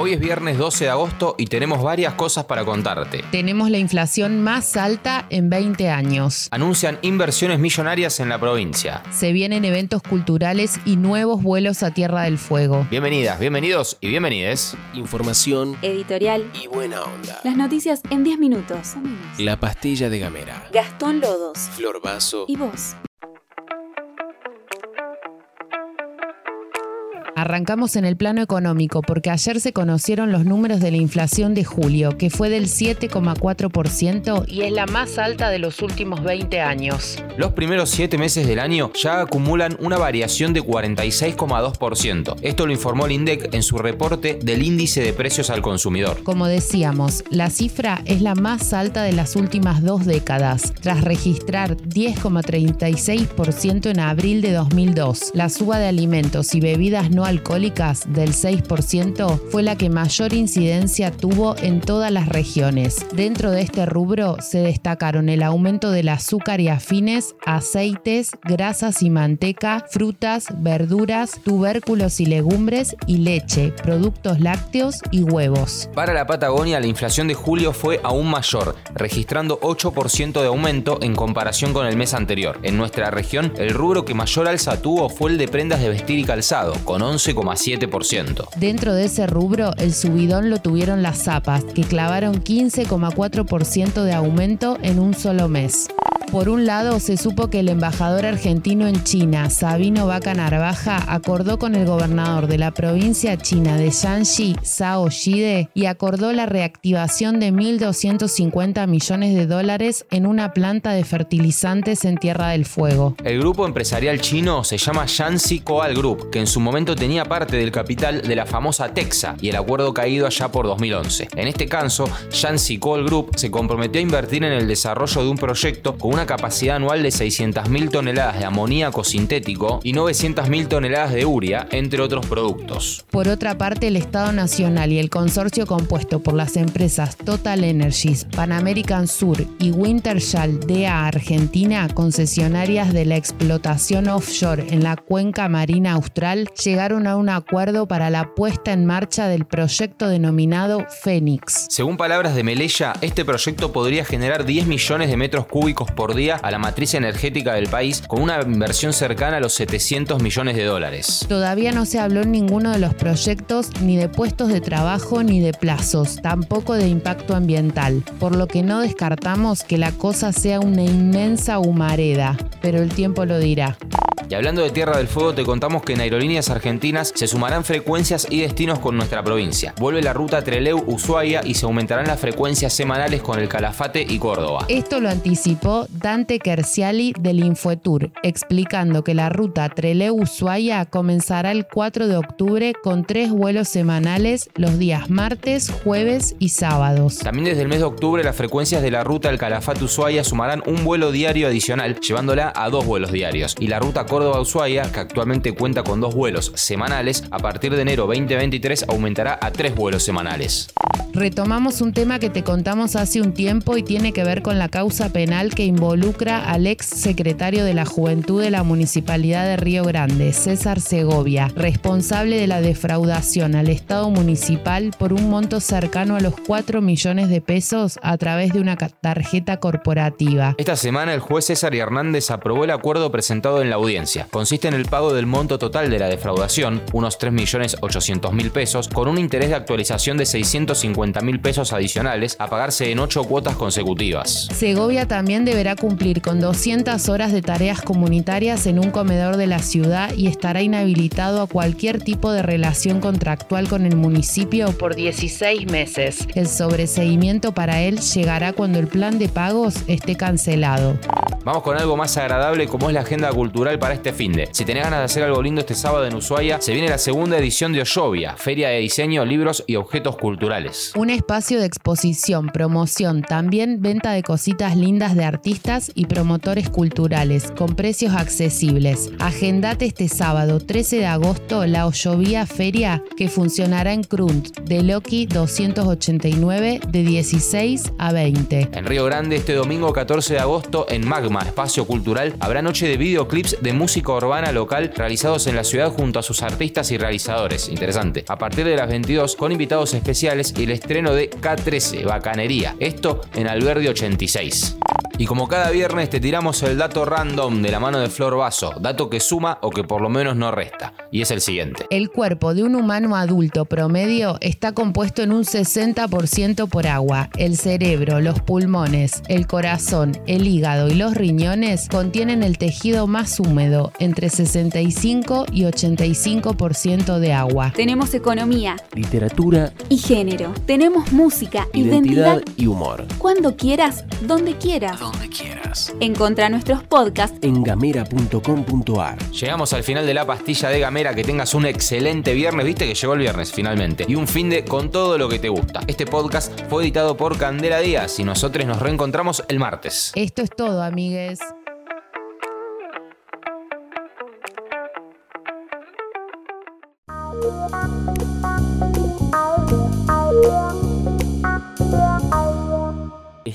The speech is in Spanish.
Hoy es viernes 12 de agosto y tenemos varias cosas para contarte. Tenemos la inflación más alta en 20 años. Anuncian inversiones millonarias en la provincia. Se vienen eventos culturales y nuevos vuelos a Tierra del Fuego. Bienvenidas, bienvenidos y bienvenides. Información Editorial. y buena onda. Las noticias en 10 minutos. La pastilla de Gamera. Gastón Lodos. Flor Vaso. ¿Y vos? Arrancamos en el plano económico porque ayer se conocieron los números de la inflación de julio, que fue del 7,4% y es la más alta de los últimos 20 años. Los primeros 7 meses del año ya acumulan una variación de 46,2%. Esto lo informó el INDEC en su reporte del índice de precios al consumidor. Como decíamos, la cifra es la más alta de las últimas dos décadas, tras registrar 10,36% en abril de 2002. La suba de alimentos y bebidas no alcohólicas del 6% fue la que mayor incidencia tuvo en todas las regiones. Dentro de este rubro se destacaron el aumento del azúcar y afines, aceites, grasas y manteca, frutas, verduras, tubérculos y legumbres y leche, productos lácteos y huevos. Para la Patagonia, la inflación de julio fue aún mayor, registrando 8% de aumento en comparación con el mes anterior. En nuestra región, el rubro que mayor alza tuvo fue el de prendas de vestir y calzado, con 11,7%. Dentro de ese rubro, el subidón lo tuvieron las zapas, que clavaron 15,4% de aumento en un solo mes. Por un lado, se supo que el embajador argentino en China, Sabino Vaca Narvaja, acordó con el gobernador de la provincia china de Shanxi, Zhao Shide, y acordó la reactivación de 1.250 millones de dólares en una planta de fertilizantes en Tierra del Fuego. El grupo empresarial chino se llama Yanxi Coal Group, que en su momento tenía parte del capital de la famosa Texa y el acuerdo caído allá por 2011. En este caso, Yanxi Coal Group se comprometió a invertir en el desarrollo de un proyecto con una capacidad anual de 600.000 toneladas de amoníaco sintético y 900.000 toneladas de urea, entre otros productos. Por otra parte, el Estado Nacional y el consorcio compuesto por las empresas Total Energies, Pan American Sur y Wintershall DEA Argentina, concesionarias de la explotación offshore en la cuenca marina austral, llegaron a un acuerdo para la puesta en marcha del proyecto denominado Fénix. Según palabras de Melella, este proyecto podría generar 10 millones de metros cúbicos por día a la matriz energética del país con una inversión cercana a los 700 millones de dólares. Todavía no se habló en ninguno de los proyectos ni de puestos de trabajo ni de plazos, tampoco de impacto ambiental, por lo que no descartamos que la cosa sea una inmensa humareda, pero el tiempo lo dirá. Y hablando de Tierra del Fuego, te contamos que en aerolíneas argentinas se sumarán frecuencias y destinos con nuestra provincia. Vuelve la ruta Treleu-Ushuaia y se aumentarán las frecuencias semanales con el Calafate y Córdoba. Esto lo anticipó Dante Kerciali del Infoetour, explicando que la ruta Treleu-Ushuaia comenzará el 4 de octubre con tres vuelos semanales los días martes, jueves y sábados. También desde el mes de octubre las frecuencias de la ruta El Calafate-Ushuaia sumarán un vuelo diario adicional, llevándola a dos vuelos diarios. Y la ruta Córdoba-Ushuaia, que actualmente cuenta con dos vuelos semanales, a partir de enero 2023 aumentará a tres vuelos semanales. Retomamos un tema que te contamos hace un tiempo y tiene que ver con la causa penal que involucra al ex secretario de la Juventud de la Municipalidad de Río Grande, César Segovia, responsable de la defraudación al Estado municipal por un monto cercano a los 4 millones de pesos a través de una tarjeta corporativa. Esta semana el juez César Hernández aprobó el acuerdo presentado en la audiencia. Consiste en el pago del monto total de la defraudación, unos 3.800.000 pesos, con un interés de actualización de 650.000 pesos adicionales a pagarse en 8 cuotas consecutivas. Segovia también deberá cumplir con 200 horas de tareas comunitarias en un comedor de la ciudad y estará inhabilitado a cualquier tipo de relación contractual con el municipio por 16 meses. El sobreseguimiento para él llegará cuando el plan de pagos esté cancelado. Vamos con algo más agradable como es la agenda cultural para este fin de. Si tenés ganas de hacer algo lindo este sábado en Ushuaia, se viene la segunda edición de Oyovia, Feria de Diseño, Libros y Objetos Culturales. Un espacio de exposición, promoción, también venta de cositas lindas de artistas y promotores culturales, con precios accesibles. Agendate este sábado 13 de agosto la Ollovía Feria que funcionará en Crunt, de Loki 289, de 16 a 20. En Río Grande, este domingo 14 de agosto, en Magma, Espacio Cultural, habrá noche de videoclips de música urbana local realizados en la ciudad junto a sus artistas y realizadores. Interesante. A partir de las 22, con invitados especiales y el estreno de K13, Bacanería. Esto en Alberdi 86. Y como cada viernes te tiramos el dato random de la mano de Flor Vaso, dato que suma o que por lo menos no resta. Y es el siguiente. El cuerpo de un humano adulto promedio está compuesto en un 60% por agua. El cerebro, los pulmones, el corazón, el hígado y los riñones contienen el tejido más húmedo, entre 65 y 85% de agua. Tenemos economía Literatura, y género. Tenemos música, identidad identidad. y humor. Cuando quieras, donde quieras. Donde quieras. Encontra nuestros podcasts En gamera.com.ar. Llegamos al final de la pastilla de Gamera. Que tengas un excelente viernes. Viste que llegó el viernes finalmente. Y un fin de con todo lo que te gusta. Este podcast fue editado por Candela Díaz y nosotros nos reencontramos el martes. Esto es todo, amigues.